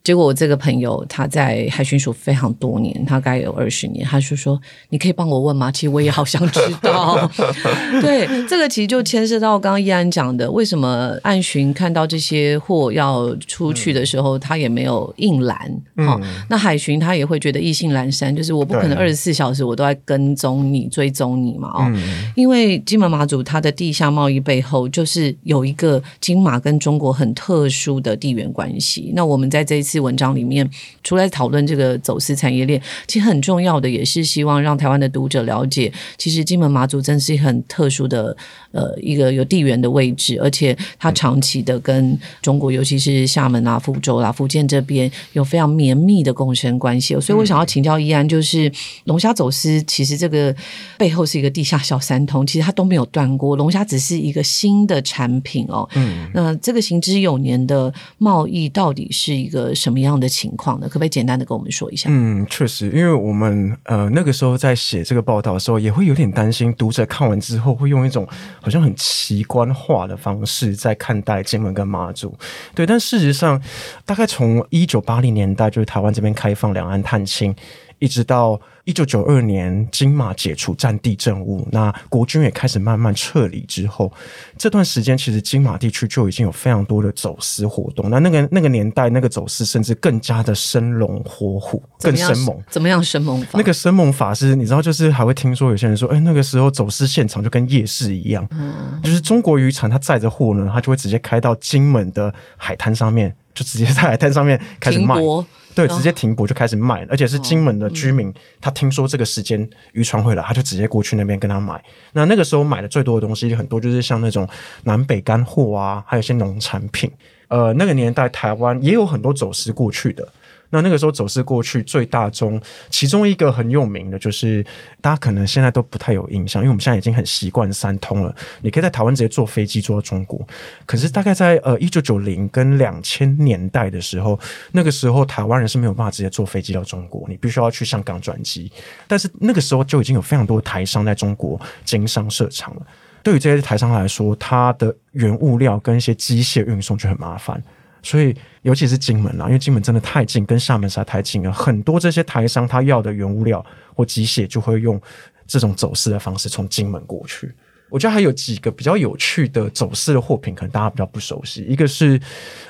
结果我这个朋友他在海巡署非常多年，他大概有二十年，他就说：“你可以帮我问吗？”其实我也好想知道。对，这个其实就牵涉到刚刚依安讲的，为什么岸巡看到这些货要出去的时候，他也没有硬拦？好，那海巡他也会觉得意兴阑珊，就是我不可能二十四小时我都在跟踪你、追踪你嘛？哦，因为金门马祖它的地下贸易背后就是有一个金马跟中国很特殊的地缘关系。那我们在这一次。文章里面，除了讨论这个走私产业链，其实很重要的也是希望让台湾的读者了解，其实金门马祖真是很特殊的呃一个有地缘的位置，而且它长期的跟中国，尤其是厦门啊、福州啦、福建这边有非常绵密的共生关系。所以我想要请教依安，就是龙虾走私其实这个背后是一个地下小三通，其实它都没有断过，龙虾只是一个新的产品哦。嗯，那这个行之有年的贸易到底是一个？什么样的情况呢？可不可以简单的跟我们说一下？嗯，确实，因为我们呃那个时候在写这个报道的时候，也会有点担心读者看完之后会用一种好像很奇观化的方式在看待金门跟马祖。对，但事实上，大概从一九八零年代就是台湾这边开放两岸探亲。一直到一九九二年金马解除战地政务，那国军也开始慢慢撤离之后，这段时间其实金马地区就已经有非常多的走私活动。那那个那个年代，那个走私甚至更加的生龙活虎，更生猛。怎么样生猛法？那个生猛法是，你知道，就是还会听说有些人说，哎、那个时候走私现场就跟夜市一样，就是中国渔船它载着货呢，它就会直接开到金门的海滩上面，就直接在海滩上面开始卖，对，直接停泊就开始卖，而且是金门的居民，他听说这个时间渔船会来，他就直接过去那边跟他买。那那个时候买的最多的东西很多就是像那种南北干货啊，还有一些农产品。呃，那个年代台湾也有很多走私过去的。那那个时候走私过去最大宗，其中一个很有名的就是大家可能现在都不太有印象，因为我们现在已经很习惯三通了，你可以在台湾直接坐飞机坐到中国。可是大概在呃一九九零跟两千年代的时候，那个时候台湾人是没有办法直接坐飞机到中国，你必须要去香港转机。但是那个时候就已经有非常多台商在中国经商设厂了。对于这些台商来说，它的原物料跟一些机械运送就很麻烦。所以，尤其是金门啊，因为金门真的太近，跟厦门实在太近了，很多这些台商他要的原物料或机械，就会用这种走私的方式从金门过去。我觉得还有几个比较有趣的走私的货品，可能大家比较不熟悉。一个是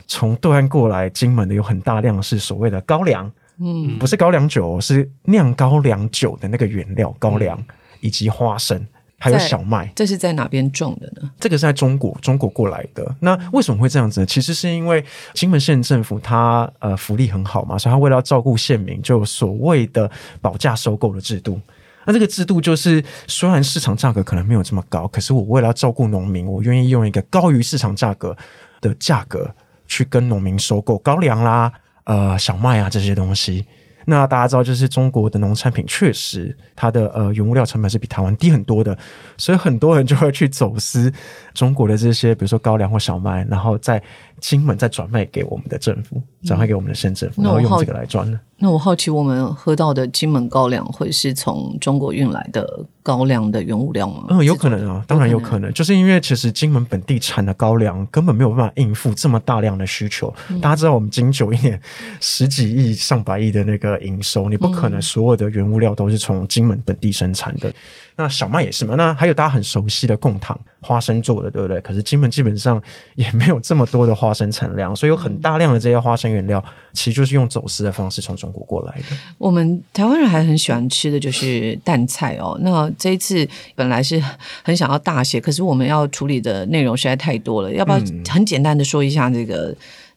从对岸过来金门的，有很大量是所谓的高粱，嗯，不是高粱酒哦，是酿高粱酒的那个原料高粱，以及花生，还有小麦。这是在哪边种的呢？这个是在中国中国过来的。那为什么会这样子呢？其实是因为金门县政府它呃福利很好嘛，所以它为了要照顾县民，就有所谓的保价收购的制度。那这个制度就是，虽然市场价格可能没有这么高，可是我为了要照顾农民，我愿意用一个高于市场价格的价格去跟农民收购高粱啦、呃小麦啊这些东西。那大家知道，就是中国的农产品确实它的呃原物料成本是比台湾低很多的，所以很多人就会去走私中国的这些，比如说高粱或小麦，然后在金门再转卖给我们的政府，转卖给我们的县政府，然后用这个来赚呢。那我好奇，我们喝到的金门高粱会是从中国运来的高粱的原物料吗？嗯，有可能啊，当然有可能，就是因为其实金门本地产的高粱根本没有办法应付这么大量的需求。大家知道我们金九一年十几亿、上百亿的那个营收，你不可能所有的原物料都是从金门本地生产的。那小麦也是嘛，那还有大家很熟悉的贡糖，花生做的，对不对？可是金门基本上也没有这么多的花生产量，所以有很大量的这些花生原料，其实就是用走私的方式从中国过来的。我们台湾人还很喜欢吃的就是淡菜哦。那这一次本来是很想要大写，可是我们要处理的内容实在太多了，要不要很简单的说一下这个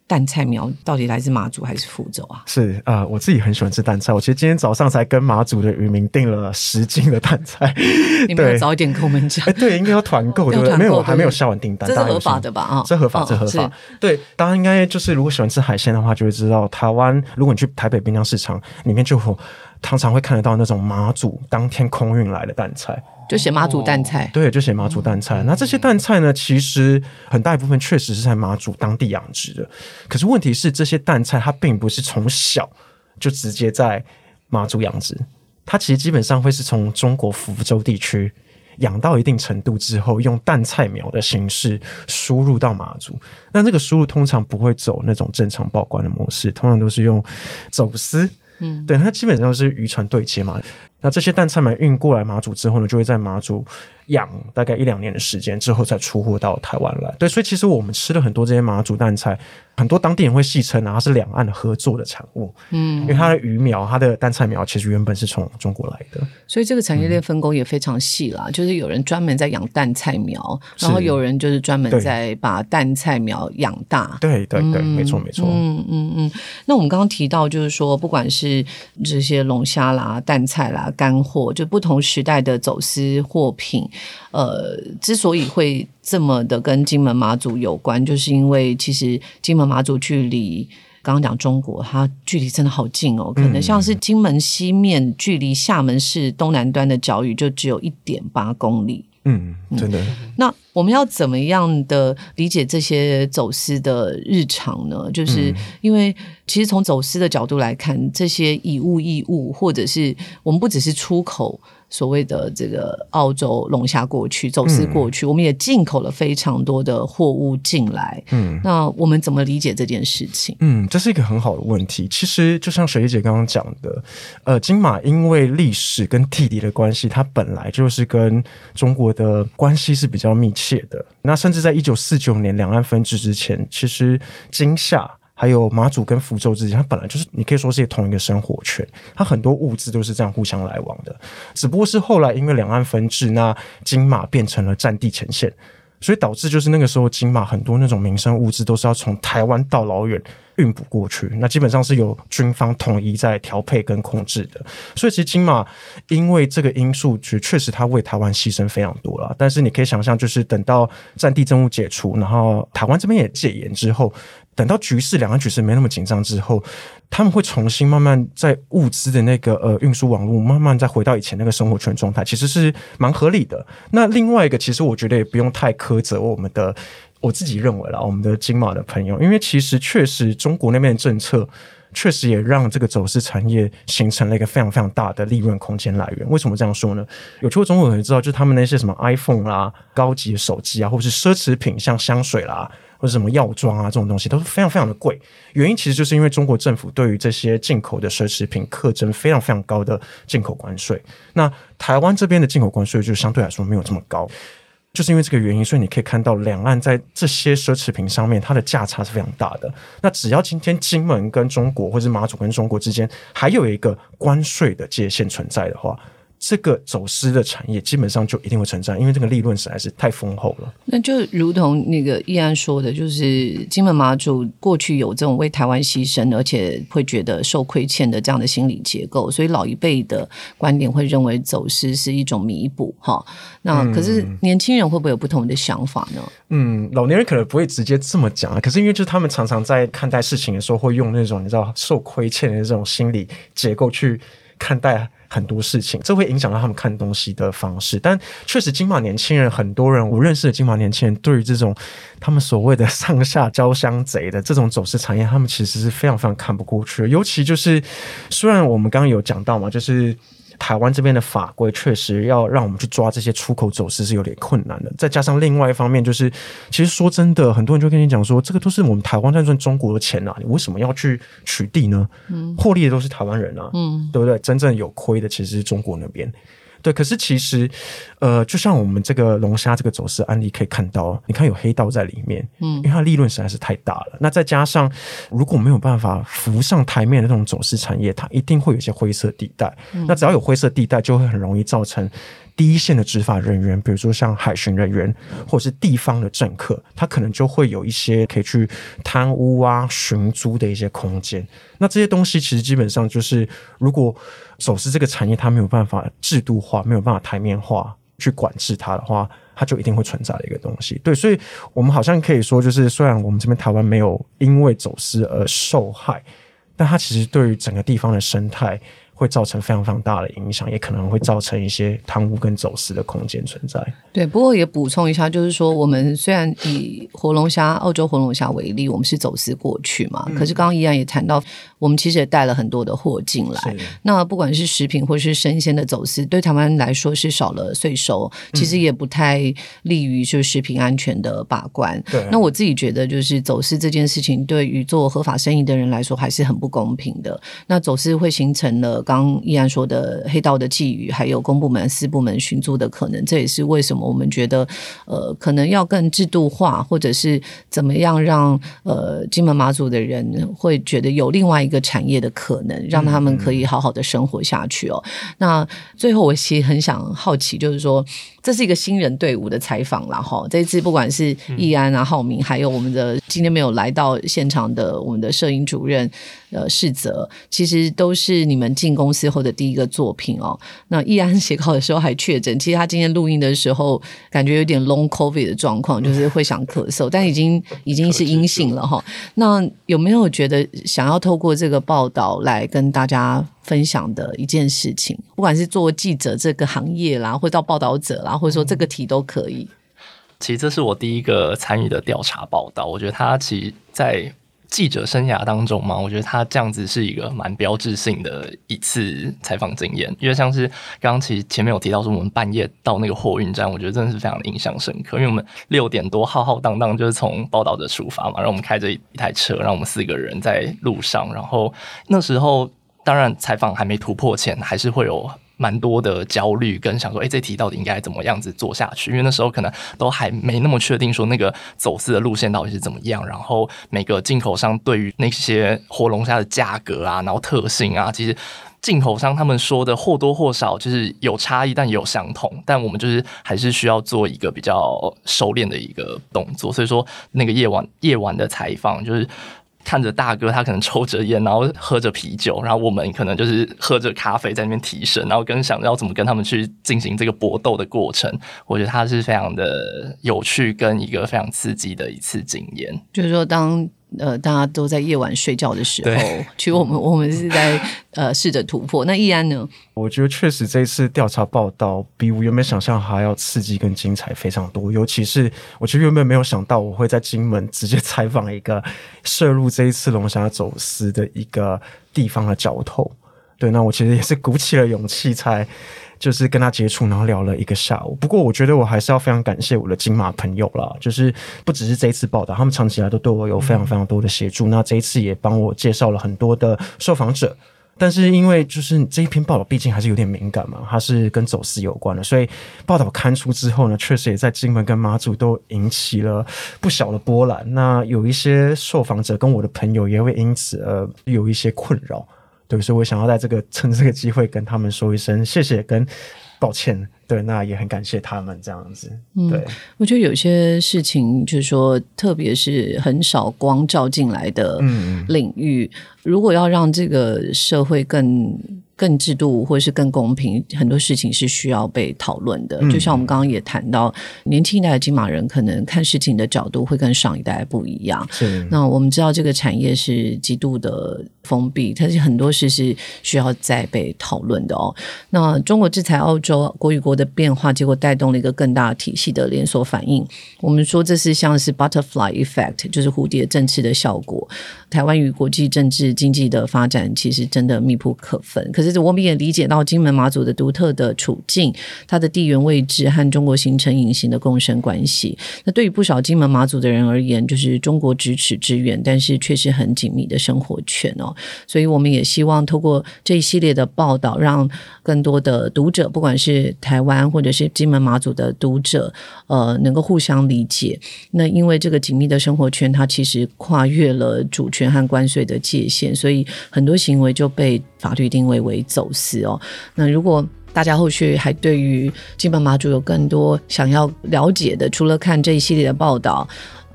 蛋菜苗到底来自马祖还是福州啊？是啊、呃我自己很喜欢吃蛋菜。我其实今天早上才跟马祖的渔民订了十斤的蛋菜。你们要对早一点跟我们讲哎，。对，应该要团购，对不对？没有，我还没有下完订单，这合法的吧啊这合法，哦这合法是。对，大家应该就是如果喜欢吃海鲜的话，就会知道台湾，如果你去台北滨江市场里面，就有常常会看得到那种马祖当天空运来的蛋菜。就写马祖蛋菜，对，就写马祖蛋菜。那这些蛋菜呢，其实很大一部分确实是在马祖当地养殖的。可是问题是，这些蛋菜它并不是从小就直接在马祖养殖，它其实基本上会是从中国福州地区。养到一定程度之后，用蛋菜苗的形式输入到马祖。那这个输入通常不会走那种正常报关的模式，通常都是用走私。嗯，对，它基本上是渔船对接嘛。那这些蛋菜苗运过来马祖之后呢，就会在马祖养大概一两年的时间之后再出货到台湾来。对，所以其实我们吃了很多这些马祖蛋菜，很多当地人会戏称啊，它是两岸合作的产物。嗯，因为它的鱼苗、它的蛋菜苗其实原本是从中国来的。所以这个产业链分工也非常细啦。就是有人专门在养蛋菜苗，然后有人就是专门在把蛋菜苗养大。对对对，没错没错。嗯嗯嗯，那我们刚刚提到，就是说，不管是这些龙虾啦、蛋菜啦、干货，就不同时代的走私货品，呃，之所以会这么的跟金门马祖有关，就是因为其实金门马祖距离。刚刚讲中国，它距离真的好近哦，可能像是金门西面距离厦门市东南端的角屿就只有一点八公里。嗯，真的。那我们要怎么样的理解这些走私的日常呢？就是因为其实从走私的角度来看，这些以物易物，或者是我们不只是出口所谓的这个澳洲龙虾过去走私过去，我们也进口了非常多的货物进来。嗯，那我们怎么理解这件事情？嗯，这是一个很好的问题。其实就像水丽姐刚刚讲的，呃，金马因为历史跟地理的关系，它本来就是跟中国的关系是比较密切的。那甚至在一九四九年两岸分治之前，其实金夏。还有马祖跟福州之间，它本来就是你可以说是同一个生活圈，它很多物资都是这样互相来往的。只不过是后来因为两岸分治，那金马变成了战地前线，所以导致就是那个时候金马很多那种民生物资都是要从台湾到老远运补过去，那基本上是由军方统一在调配跟控制的。所以其实金马因为这个因素，确确实它为台湾牺牲非常多了。但是你可以想象，就是等到战地政务解除，然后台湾这边也戒严之后。等到局势两岸局势没那么紧张之后，他们会重新慢慢在物资的那个呃运输网络慢慢再回到以前那个生活圈状态，其实是蛮合理的。那另外一个，其实我觉得也不用太苛责我们的，我自己认为啦，我们的金马的朋友，因为其实确实中国那边的政策确实也让这个走私产业形成了一个非常非常大的利润空间来源。为什么这样说呢？有去过中国人知道，就是他们那些什么 iPhone 啦、高级手机啊，或者是奢侈品，像香水啦。或者什么药妆啊，这种东西都是非常非常的贵。原因其实就是因为中国政府对于这些进口的奢侈品课征非常非常高的进口关税。那台湾这边的进口关税就相对来说没有这么高，就是因为这个原因，所以你可以看到两岸在这些奢侈品上面它的价差是非常大的。那只要今天金门跟中国，或者马祖跟中国之间还有一个关税的界限存在的话。这个走私的产业基本上就一定会存在，因为这个利润实在是太丰厚了。那就如同那个易安说的，就是金门马祖过去有这种为台湾牺牲，而且会觉得受亏欠的这样的心理结构，所以老一辈的观点会认为走私是一种弥补。哈，那可是年轻人会不会有不同的想法呢？嗯，老年人可能不会直接这么讲啊，可是因为就是他们常常在看待事情的时候，会用那种你知道受亏欠的这种心理结构去看待。很多事情，这会影响到他们看东西的方式。但确实，金马年轻人很多人，我认识的金马年轻人，对于这种他们所谓的上下交相贼的这种走私产业，他们其实是非常非常看不过去。尤其就是，虽然我们刚刚有讲到嘛，就是。台湾这边的法规确实要让我们去抓这些出口走私是有点困难的，再加上另外一方面就是，其实说真的，很多人就跟你讲说，这个都是我们台湾在赚中国的钱啊，你为什么要去取缔呢？嗯，获利的都是台湾人啊，嗯，对不对？真正有亏的其实是中国那边。对，可是其实，呃，就像我们这个龙虾这个走私案例可以看到，你看有黑道在里面，嗯，因为它利润实在是太大了。那再加上如果没有办法浮上台面的那种走私产业，它一定会有一些灰色地带。那只要有灰色地带，就会很容易造成。第一线的执法人员，比如说像海巡人员，或者是地方的政客，他可能就会有一些可以去贪污啊、寻租的一些空间。那这些东西其实基本上就是，如果走私这个产业它没有办法制度化、没有办法台面化去管制它的话，它就一定会存在的一个东西。对，所以我们好像可以说，就是虽然我们这边台湾没有因为走私而受害，但它其实对于整个地方的生态。会造成非常非常大的影响，也可能会造成一些贪污跟走私的空间存在。对，不过也补充一下，就是说，我们虽然以活龙虾、澳洲活龙虾为例，我们是走私过去嘛，可是刚刚依然也谈到，我们其实也带了很多的货进来。那不管是食品或是生鲜的走私，对台湾来说是少了税收，其实也不太利于就食品安全的把关。对，那我自己觉得，就是走私这件事情，对于做合法生意的人来说，还是很不公平的。那走私会形成了。刚依然说的黑道的觊觎，还有公部门、私部门寻租的可能，这也是为什么我们觉得，呃，可能要更制度化，或者是怎么样让呃金门马祖的人会觉得有另外一个产业的可能，让他们可以好好的生活下去哦。那最后我其实很想好奇，就是说。这是一个新人队伍的采访然后这次不管是易安啊、浩明，还有我们的今天没有来到现场的我们的摄影主任呃世泽，其实都是你们进公司后的第一个作品哦。那易安写稿的时候还确诊，其实他今天录音的时候感觉有点 long covid 的状况，就是会想咳嗽，但已经 已经是阴性了哈。那有没有觉得想要透过这个报道来跟大家？分享的一件事情，不管是做记者这个行业啦，或者到报道者啦，或者说这个题都可以。其实这是我第一个参与的调查报道，我觉得它其实在记者生涯当中嘛，我觉得他这样子是一个蛮标志性的一次采访经验，因为像是刚刚其实前面有提到说我们半夜到那个货运站，我觉得真的是非常的印象深刻，因为我们六点多浩浩荡荡就是从报道者出发嘛，然后我们开着一台车，让我们四个人在路上，然后那时候当然采访还没突破前，还是会有。蛮多的焦虑跟想说，哎，这题到底应该怎么样子做下去？因为那时候可能都还没那么确定说那个走私的路线到底是怎么样，然后每个进口商对于那些活龙虾的价格啊，然后特性啊，其实进口商他们说的或多或少就是有差异，但也有相同。但我们就是还是需要做一个比较熟练的一个动作。所以说，那个夜晚夜晚的采访就是。看着大哥，他可能抽着烟，然后喝着啤酒，然后我们可能就是喝着咖啡在那边提神，然后跟想要怎么跟他们去进行这个搏斗的过程，我觉得他是非常的有趣，跟一个非常刺激的一次经验。就是说，当。呃，大家都在夜晚睡觉的时候，其实我们我们是在 呃试着突破。那易安呢？我觉得确实这一次调查报道比我原本想象还要刺激跟精彩非常多。尤其是我其实原本没有想到我会在金门直接采访一个涉入这一次龙虾走私的一个地方的角头。对，那我其实也是鼓起了勇气才。就是跟他接触，然后聊了一个下午。不过，我觉得我还是要非常感谢我的金马朋友啦，就是不只是这一次报道，他们长期以来都对我有非常非常多的协助。那这一次也帮我介绍了很多的受访者。但是因为就是这一篇报道毕竟还是有点敏感嘛，它是跟走私有关的，所以报道刊出之后呢，确实也在金门跟马祖都引起了不小的波澜。那有一些受访者跟我的朋友也会因此而有一些困扰。对，所以我想要在这个趁这个机会跟他们说一声谢谢跟抱歉。对，那也很感谢他们这样子。对，我觉得有些事情就是说，特别是很少光照进来的领域，如果要让这个社会更。更制度或者是更公平，很多事情是需要被讨论的。就像我们刚刚也谈到，年轻一代的金马人可能看事情的角度会跟上一代不一样。是。那我们知道这个产业是极度的封闭，它是很多事是需要再被讨论的哦。那中国制裁澳洲国与国的变化，结果带动了一个更大体系的连锁反应。我们说这是像是 butterfly effect，就是蝴蝶振翅的效果。台湾与国际政治经济的发展其实真的密不可分。可是。我们也理解到金门马祖的独特的处境，它的地缘位置和中国形成隐形的共生关系。那对于不少金门马祖的人而言，就是中国咫尺之远，但是却是很紧密的生活圈哦。所以我们也希望透过这一系列的报道，让更多的读者，不管是台湾或者是金门马祖的读者，呃，能够互相理解。那因为这个紧密的生活圈，它其实跨越了主权和关税的界限，所以很多行为就被。法律定位为走私哦。那如果大家后续还对于金门马祖有更多想要了解的，除了看这一系列的报道，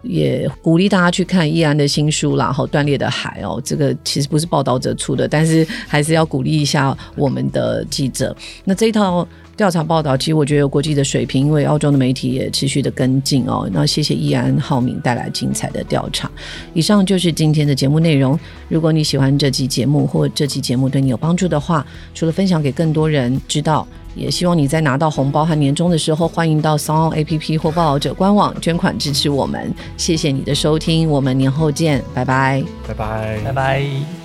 也鼓励大家去看易安的新书啦，后断裂的海哦。这个其实不是报道者出的，但是还是要鼓励一下我们的记者。那这一套。调查报道，其实我觉得有国际的水平，因为澳洲的媒体也持续的跟进哦。那谢谢易安浩明带来精彩的调查。以上就是今天的节目内容。如果你喜欢这期节目，或这期节目对你有帮助的话，除了分享给更多人知道，也希望你在拿到红包和年终的时候，欢迎到 Song A P P 或报道者官网捐款支持我们。谢谢你的收听，我们年后见，拜拜，拜拜，拜拜。